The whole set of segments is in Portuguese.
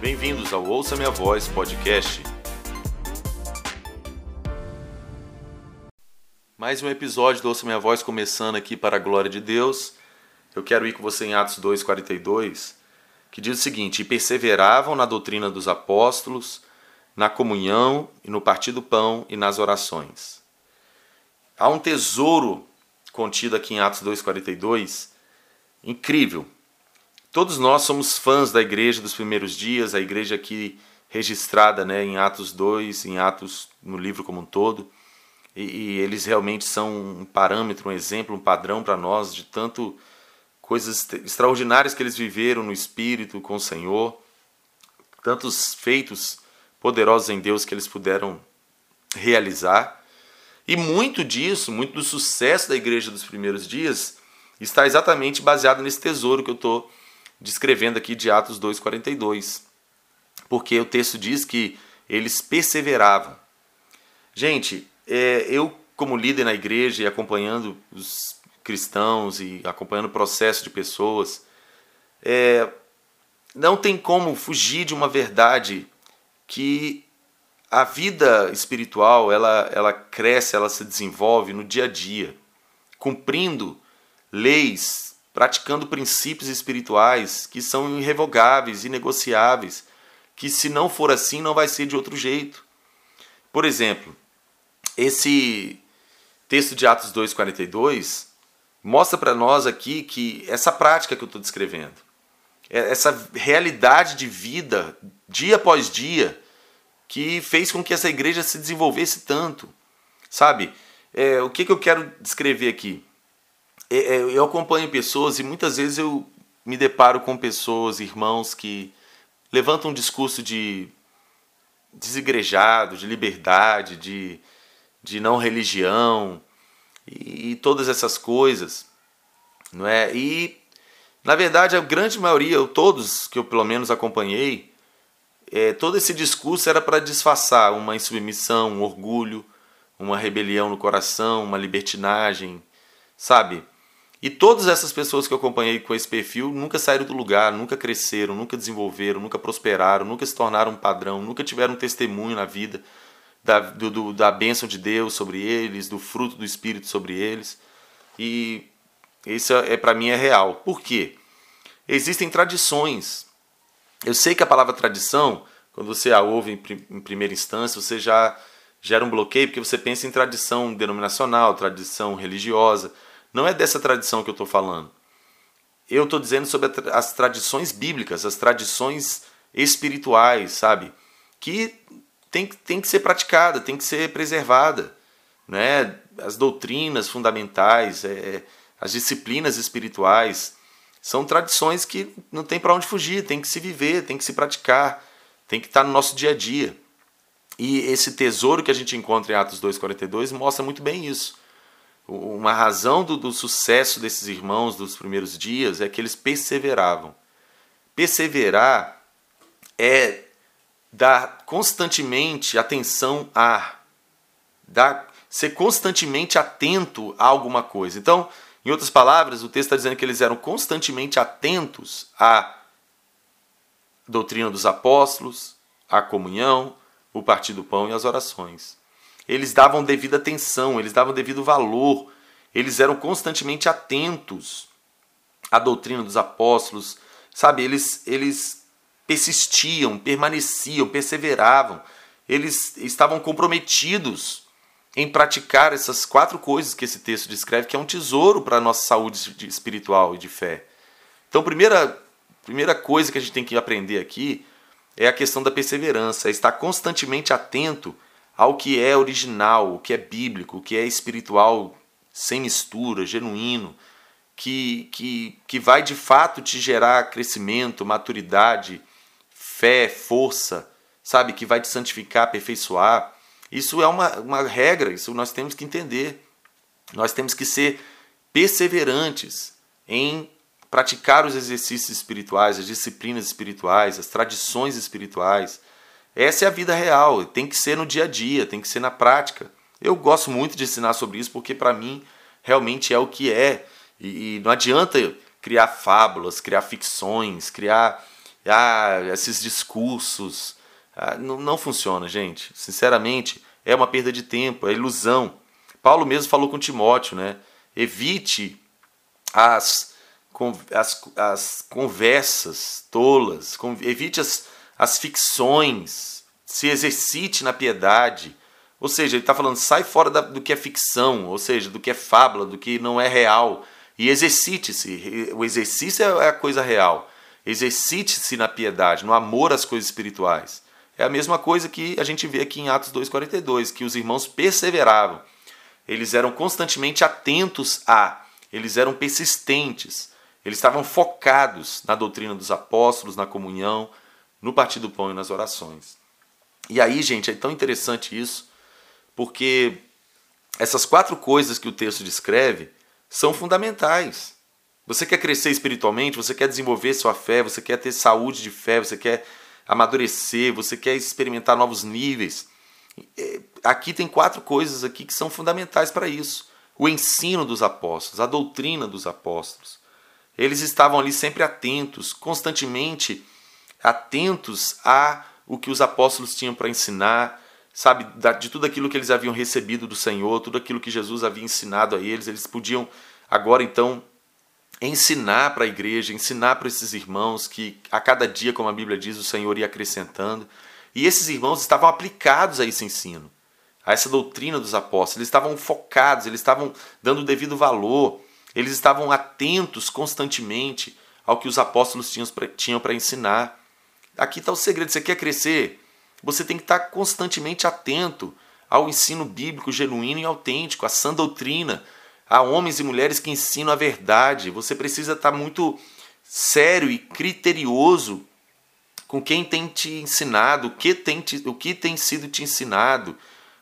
Bem-vindos ao Ouça Minha Voz podcast. Mais um episódio do Ouça Minha Voz começando aqui para a glória de Deus. Eu quero ir com você em Atos 2:42, que diz o seguinte: "E perseveravam na doutrina dos apóstolos, na comunhão e no partir do pão e nas orações." Há um tesouro contido aqui em Atos 2:42 incrível Todos nós somos fãs da igreja dos primeiros dias, a igreja aqui registrada né, em Atos 2, em Atos no livro como um todo. E, e eles realmente são um parâmetro, um exemplo, um padrão para nós de tanto coisas extraordinárias que eles viveram no Espírito com o Senhor, tantos feitos poderosos em Deus que eles puderam realizar. E muito disso, muito do sucesso da igreja dos primeiros dias, está exatamente baseado nesse tesouro que eu estou descrevendo aqui de Atos 2,42. Porque o texto diz que eles perseveravam. Gente, é, eu, como líder na igreja e acompanhando os cristãos e acompanhando o processo de pessoas, é, não tem como fugir de uma verdade que a vida espiritual ela, ela cresce, ela se desenvolve no dia a dia, cumprindo leis praticando princípios espirituais que são irrevogáveis, inegociáveis, que se não for assim não vai ser de outro jeito. Por exemplo, esse texto de Atos 2:42 mostra para nós aqui que essa prática que eu estou descrevendo, é essa realidade de vida dia após dia que fez com que essa igreja se desenvolvesse tanto, sabe? É, o que, que eu quero descrever aqui? É, é, eu acompanho pessoas e muitas vezes eu me deparo com pessoas, irmãos que levantam um discurso de desigrejado, de liberdade, de, de não religião e, e todas essas coisas, não é? E na verdade a grande maioria, ou todos que eu pelo menos acompanhei, é, todo esse discurso era para disfarçar uma insubmissão, um orgulho, uma rebelião no coração, uma libertinagem, sabe? E todas essas pessoas que eu acompanhei com esse perfil nunca saíram do lugar, nunca cresceram, nunca desenvolveram, nunca prosperaram, nunca se tornaram um padrão, nunca tiveram um testemunho na vida da, do, do, da bênção de Deus sobre eles, do fruto do Espírito sobre eles. E isso é, é para mim é real. Por quê? Existem tradições. Eu sei que a palavra tradição, quando você a ouve em, em primeira instância, você já gera um bloqueio porque você pensa em tradição denominacional, tradição religiosa. Não é dessa tradição que eu estou falando. Eu estou dizendo sobre as tradições bíblicas, as tradições espirituais, sabe? Que tem, tem que ser praticada, tem que ser preservada. Né? As doutrinas fundamentais, é, as disciplinas espirituais, são tradições que não tem para onde fugir, tem que se viver, tem que se praticar, tem que estar tá no nosso dia a dia. E esse tesouro que a gente encontra em Atos 2,42 mostra muito bem isso. Uma razão do, do sucesso desses irmãos dos primeiros dias é que eles perseveravam. Perseverar é dar constantemente atenção a, dar, ser constantemente atento a alguma coisa. Então, em outras palavras, o texto está dizendo que eles eram constantemente atentos à doutrina dos apóstolos, à comunhão, o partir do pão e as orações eles davam devida atenção, eles davam devido valor, eles eram constantemente atentos à doutrina dos apóstolos, sabe? Eles, eles persistiam, permaneciam, perseveravam, eles estavam comprometidos em praticar essas quatro coisas que esse texto descreve, que é um tesouro para a nossa saúde espiritual e de fé. Então, primeira, primeira coisa que a gente tem que aprender aqui é a questão da perseverança, é estar constantemente atento ao que é original, o que é bíblico, o que é espiritual, sem mistura, genuíno, que, que, que vai de fato te gerar crescimento, maturidade, fé, força, sabe? Que vai te santificar, aperfeiçoar. Isso é uma, uma regra, isso nós temos que entender. Nós temos que ser perseverantes em praticar os exercícios espirituais, as disciplinas espirituais, as tradições espirituais essa é a vida real, tem que ser no dia a dia, tem que ser na prática. Eu gosto muito de ensinar sobre isso porque para mim realmente é o que é. E, e, não adianta criar fábulas, criar ficções, criar ah, esses discursos. Ah, não, não funciona, gente. Sinceramente, é uma perda de tempo, é ilusão. Paulo mesmo falou com Timóteo, né? Evite as, as, as conversas tolas, evite as, as ficções, se exercite na piedade. Ou seja, ele está falando, sai fora da, do que é ficção, ou seja, do que é fábula, do que não é real. E exercite-se. O exercício é a coisa real. Exercite-se na piedade, no amor às coisas espirituais. É a mesma coisa que a gente vê aqui em Atos 2,42, que os irmãos perseveravam. Eles eram constantemente atentos a, eles eram persistentes, eles estavam focados na doutrina dos apóstolos, na comunhão, no partir do pão e nas orações. E aí, gente, é tão interessante isso, porque essas quatro coisas que o texto descreve são fundamentais. Você quer crescer espiritualmente, você quer desenvolver sua fé, você quer ter saúde de fé, você quer amadurecer, você quer experimentar novos níveis. É, aqui tem quatro coisas aqui que são fundamentais para isso. O ensino dos apóstolos, a doutrina dos apóstolos. Eles estavam ali sempre atentos, constantemente atentos a o que os apóstolos tinham para ensinar, sabe, de tudo aquilo que eles haviam recebido do Senhor, tudo aquilo que Jesus havia ensinado a eles, eles podiam agora então ensinar para a igreja, ensinar para esses irmãos que a cada dia, como a Bíblia diz, o Senhor ia acrescentando. E esses irmãos estavam aplicados a esse ensino, a essa doutrina dos apóstolos. Eles estavam focados, eles estavam dando o devido valor, eles estavam atentos constantemente ao que os apóstolos tinham para ensinar. Aqui está o segredo: você quer crescer? Você tem que estar tá constantemente atento ao ensino bíblico genuíno e autêntico, à sã doutrina, a homens e mulheres que ensinam a verdade. Você precisa estar muito sério e criterioso com quem tem te ensinado, o que tem, te, o que tem sido te ensinado.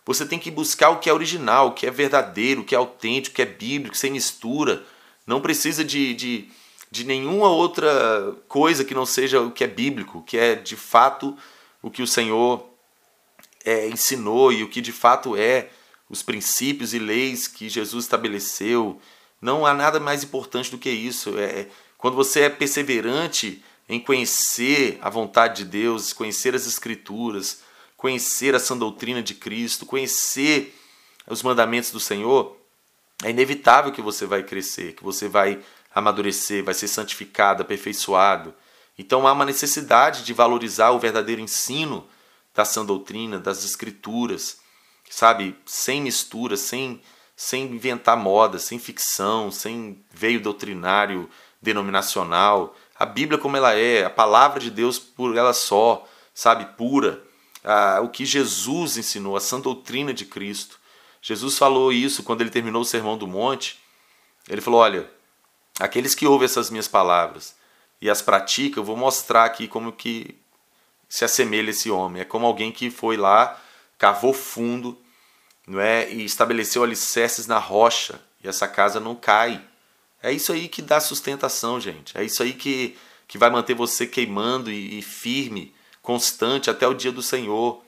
Você tem que buscar o que é original, o que é verdadeiro, o que é autêntico, o que é bíblico, sem mistura. Não precisa de, de, de nenhuma outra coisa que não seja o que é bíblico, que é de fato o que o Senhor é, ensinou e o que de fato é os princípios e leis que Jesus estabeleceu. Não há nada mais importante do que isso. É, é, quando você é perseverante em conhecer a vontade de Deus, conhecer as Escrituras, conhecer a sã doutrina de Cristo, conhecer os mandamentos do Senhor, é inevitável que você vai crescer, que você vai amadurecer, vai ser santificado, aperfeiçoado. Então há uma necessidade de valorizar o verdadeiro ensino da sã doutrina, das Escrituras sabe, sem mistura, sem, sem inventar moda, sem ficção, sem veio doutrinário denominacional. A Bíblia como ela é, a palavra de Deus por ela só, sabe, pura. Ah, o que Jesus ensinou, a sã doutrina de Cristo. Jesus falou isso quando ele terminou o Sermão do Monte. Ele falou: Olha, aqueles que ouvem essas minhas palavras e as praticam, eu vou mostrar aqui como que se assemelha esse homem. É como alguém que foi lá cavou fundo não é? e estabeleceu alicerces na rocha, e essa casa não cai. É isso aí que dá sustentação, gente. É isso aí que, que vai manter você queimando e, e firme, constante até o dia do Senhor.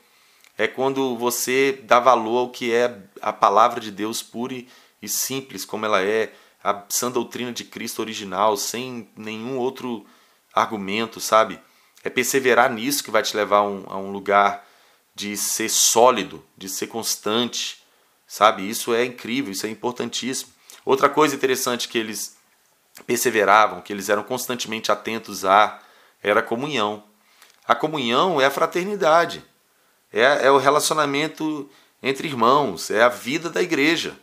É quando você dá valor ao que é a palavra de Deus pura e, e simples, como ela é, a sã doutrina de Cristo original, sem nenhum outro argumento, sabe? É perseverar nisso que vai te levar a um, a um lugar de ser sólido, de ser constante, sabe? Isso é incrível, isso é importantíssimo. Outra coisa interessante que eles perseveravam, que eles eram constantemente atentos a, era a comunhão. A comunhão é a fraternidade, é, é o relacionamento entre irmãos, é a vida da igreja.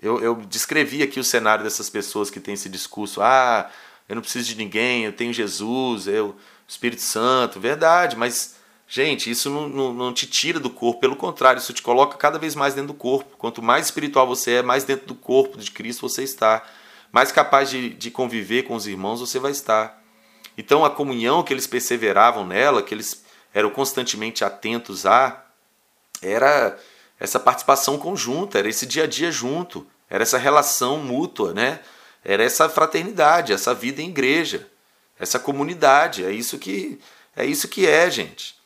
Eu, eu descrevi aqui o cenário dessas pessoas que têm esse discurso: ah, eu não preciso de ninguém, eu tenho Jesus, eu, Espírito Santo, verdade, mas Gente, isso não, não, não, te tira do corpo, pelo contrário, isso te coloca cada vez mais dentro do corpo. Quanto mais espiritual você é, mais dentro do corpo de Cristo você está. Mais capaz de, de conviver com os irmãos você vai estar. Então a comunhão que eles perseveravam nela, que eles eram constantemente atentos a, era essa participação conjunta, era esse dia a dia junto, era essa relação mútua, né? Era essa fraternidade, essa vida em igreja, essa comunidade. É isso que é isso que é, gente.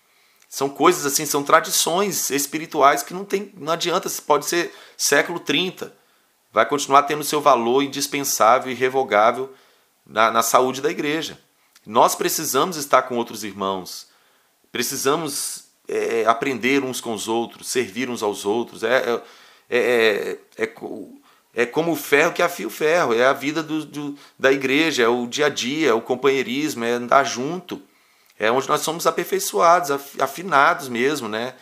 São coisas assim, são tradições espirituais que não tem, não adianta, pode ser século 30. Vai continuar tendo seu valor indispensável e irrevogável na, na saúde da igreja. Nós precisamos estar com outros irmãos, precisamos é, aprender uns com os outros, servir uns aos outros. É, é, é, é, é como o ferro que afia o ferro, é a vida do, do, da igreja, é o dia a dia, é o companheirismo, é andar junto. É onde nós somos aperfeiçoados, afinados mesmo, né?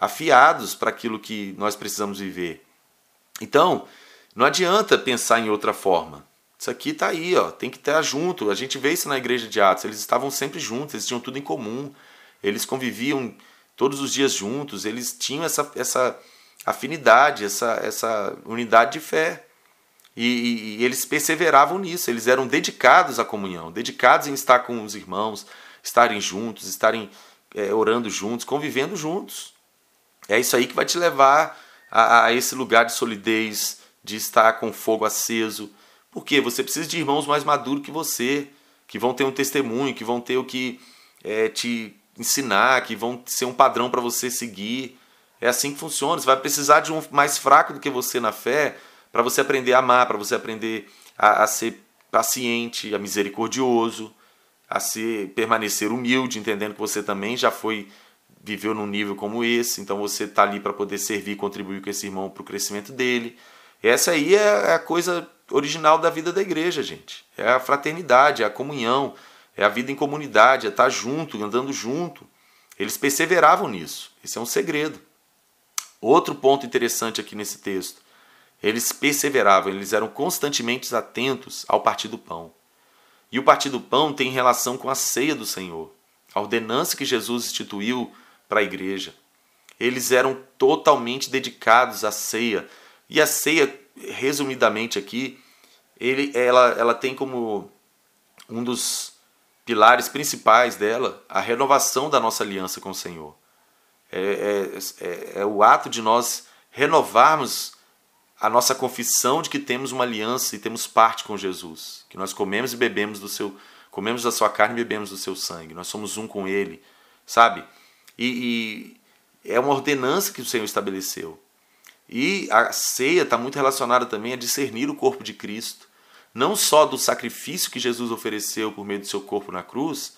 afiados para aquilo que nós precisamos viver. Então, não adianta pensar em outra forma. Isso aqui está aí, ó, tem que estar junto. A gente vê isso na igreja de Atos. Eles estavam sempre juntos, eles tinham tudo em comum. Eles conviviam todos os dias juntos, eles tinham essa, essa afinidade, essa, essa unidade de fé. E, e, e, eles perseveravam nisso, eles eram dedicados à comunhão, dedicados em estar com os irmãos, estarem juntos, estarem é, orando juntos, convivendo juntos. É isso aí que vai te levar a, a esse lugar de solidez, de estar com fogo aceso. Porque você precisa de irmãos mais maduros que você, que vão ter um testemunho, que vão ter o que é, te ensinar, que vão ser um padrão para você seguir. É assim que funciona. Você vai precisar de um mais fraco do que você na fé para você aprender a amar, para você aprender a, a, ser paciente, a misericordioso, a ser permanecer humilde, entendendo que você também já foi viveu num nível como esse, então você está ali para poder servir, contribuir com esse irmão para o crescimento dele. Essa aí é a coisa original da vida da igreja, gente. É a fraternidade, é a comunhão, é a vida em comunidade, é estar junto, andando junto. Eles perseveravam nisso. Esse é um segredo. Outro ponto interessante aqui nesse texto. Eles perseveravam, eles eram constantemente atentos ao partir do pão. E o partir do pão tem relação com a ceia do Senhor, a ordenança que Jesus instituiu para a igreja. Eles eram totalmente dedicados à ceia. E a ceia, resumidamente aqui, ele, ela, ela tem como um dos pilares principais dela a renovação da nossa aliança com o Senhor. É, é, é, é o ato de nós renovarmos a nossa confissão de que temos uma aliança e temos parte com Jesus, que nós comemos e bebemos do seu, comemos da sua carne e bebemos do seu sangue. Nós somos um com Ele, sabe? E, e é uma ordenança que o Senhor estabeleceu. E a ceia está muito relacionada também a discernir o corpo de Cristo. Não só do sacrifício que Jesus ofereceu por meio do seu corpo na cruz,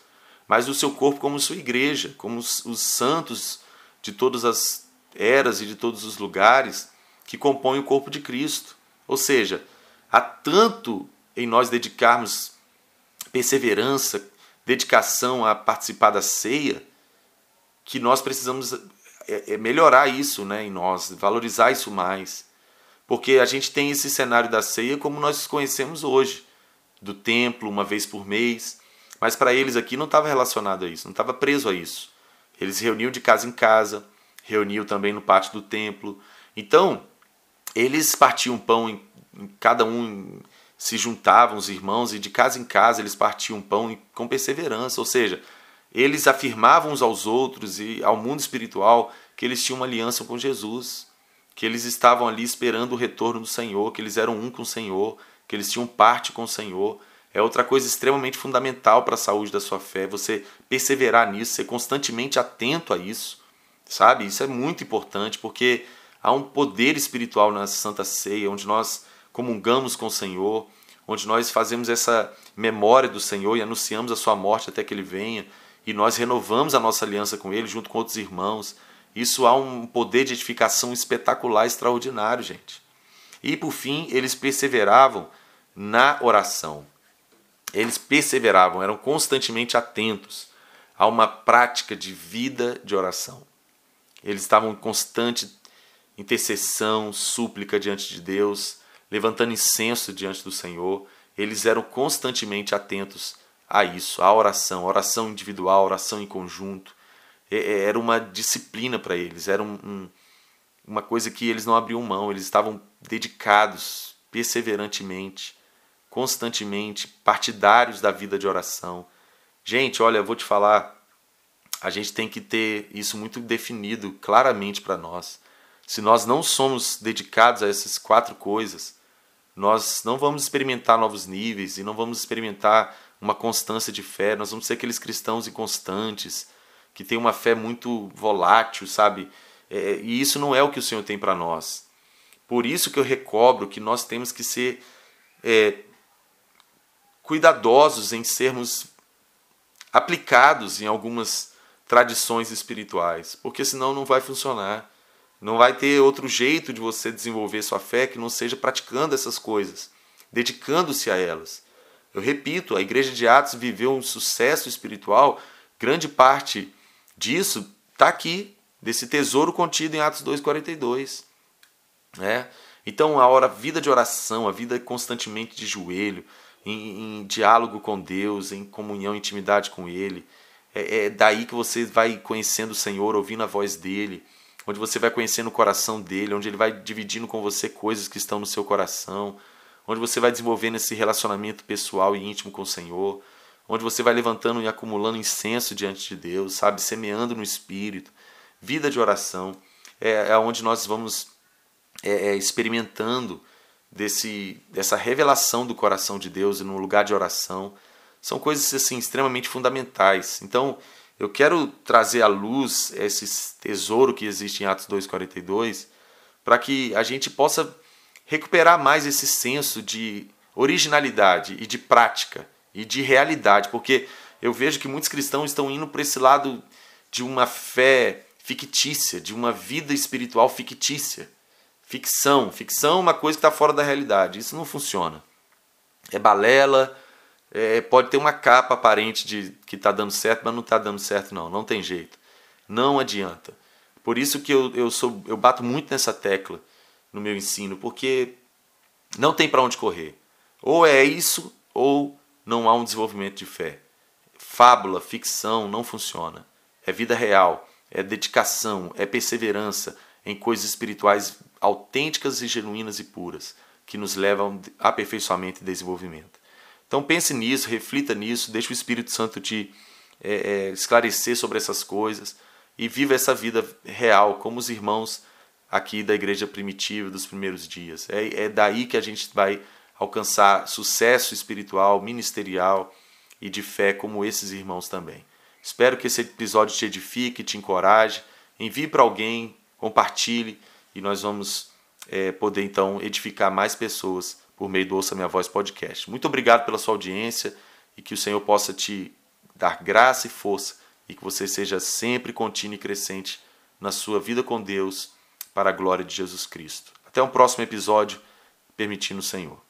mas do seu corpo como sua igreja, como os, os santos de todas as eras e de todos os lugares que compõem o corpo de Cristo. Ou seja, há tanto em nós dedicarmos perseverança, dedicação a participar da ceia, que nós precisamos é, é melhorar isso né, em nós, valorizar isso mais. Porque a gente tem esse cenário da ceia como nós conhecemos hoje, do templo, uma vez por mês. Mas para eles aqui não estava relacionado a isso, não estava preso a isso. Eles reuniam de casa em casa, reuniam também no pátio do templo. Então, eles partiam pão, em, em cada um se juntavam os irmãos e de casa em casa eles partiam pão com perseverança. Ou seja, eles afirmavam uns aos outros e ao mundo espiritual que eles tinham uma aliança com Jesus, que eles estavam ali esperando o retorno do Senhor, que eles eram um com o Senhor, que eles tinham parte com o Senhor. É outra coisa extremamente fundamental para a saúde da sua fé, você perseverar nisso, ser constantemente atento a isso, sabe? Isso é muito importante porque há um poder espiritual na Santa Ceia, onde nós comungamos com o Senhor, onde nós fazemos essa memória do Senhor e anunciamos a sua morte até que ele venha e nós renovamos a nossa aliança com Ele junto com outros irmãos. Isso há um poder de edificação espetacular, extraordinário, gente. E por fim, eles perseveravam na oração. Eles perseveravam, eram constantemente atentos a uma prática de vida de oração. Eles estavam em constante intercessão, súplica diante de Deus, levantando incenso diante do Senhor. Eles eram constantemente atentos a isso, a oração, oração individual, oração em conjunto. É, é, era uma disciplina para eles, era um, um, uma coisa que eles não abriam mão, eles estavam dedicados perseverantemente, constantemente, partidários da vida de oração. Gente, olha, eu vou te falar, a gente tem que ter isso muito definido claramente para nós. Se nós não somos dedicados a essas quatro coisas, nós não vamos experimentar novos níveis e não vamos experimentar uma constância de fé, nós vamos ser aqueles cristãos inconstantes, que tem uma fé muito volátil, sabe? É, e isso não é o que o Senhor tem para nós. Por isso que eu recobro que nós temos que ser é, cuidadosos em sermos aplicados em algumas tradições espirituais, porque senão não vai funcionar. Não vai ter outro jeito de você desenvolver sua fé que não seja praticando essas coisas, dedicando-se a elas. Eu repito, a igreja de Atos viveu um sucesso espiritual, grande parte disso está aqui, desse tesouro contido em Atos 2,42. Né? Então, a hora, vida de oração, a vida constantemente de joelho, em, em diálogo com Deus, em comunhão, intimidade com Ele, é, é daí que você vai conhecendo o Senhor, ouvindo a voz dele onde você vai conhecendo o coração dele, onde ele vai dividindo com você coisas que estão no seu coração, onde você vai desenvolvendo esse relacionamento pessoal e íntimo com o Senhor, onde você vai levantando e acumulando incenso diante de Deus, sabe, semeando no Espírito, vida de oração, é, é onde nós vamos é, é, experimentando desse, dessa revelação do coração de Deus e no lugar de oração, são coisas assim extremamente fundamentais. Então, eu quero trazer à luz esse tesouro que existe em Atos 2,42 para que a gente possa recuperar mais esse senso de originalidade e de prática e de realidade, porque eu vejo que muitos cristãos estão indo para esse lado de uma fé fictícia, de uma vida espiritual fictícia. Ficção. Ficção é uma coisa que está fora da realidade. Isso não funciona. É balela, é, pode ter uma capa aparente de que está dando certo, mas não está dando certo não, não tem jeito. Não adianta. Por isso que eu, eu, sou, eu bato muito nessa tecla no meu ensino, porque não tem para onde correr. Ou é isso, ou não há um desenvolvimento de fé. Fábula, ficção não funciona. É vida real, é dedicação, é perseverança em coisas espirituais autênticas e genuínas e puras, que nos levam a aperfeiçoamento e desenvolvimento. Então pense nisso, reflita nisso, deixe o Espírito Santo te é, é, esclarecer sobre essas coisas e viva essa vida real, como os irmãos aqui da igreja primitiva dos primeiros dias. É, é daí que a gente vai alcançar sucesso espiritual, ministerial e de fé, como esses irmãos também. Espero que esse episódio te edifique, te encoraje, envie para alguém, compartilhe e nós vamos é, poder então edificar mais pessoas por meio do Ouça Minha Voz podcast. Muito obrigado pela sua audiência e que o Senhor possa te dar graça e força e que você seja sempre contínuo e crescente na sua vida com Deus para a glória de Jesus Cristo. Até um próximo episódio, permitindo o Senhor.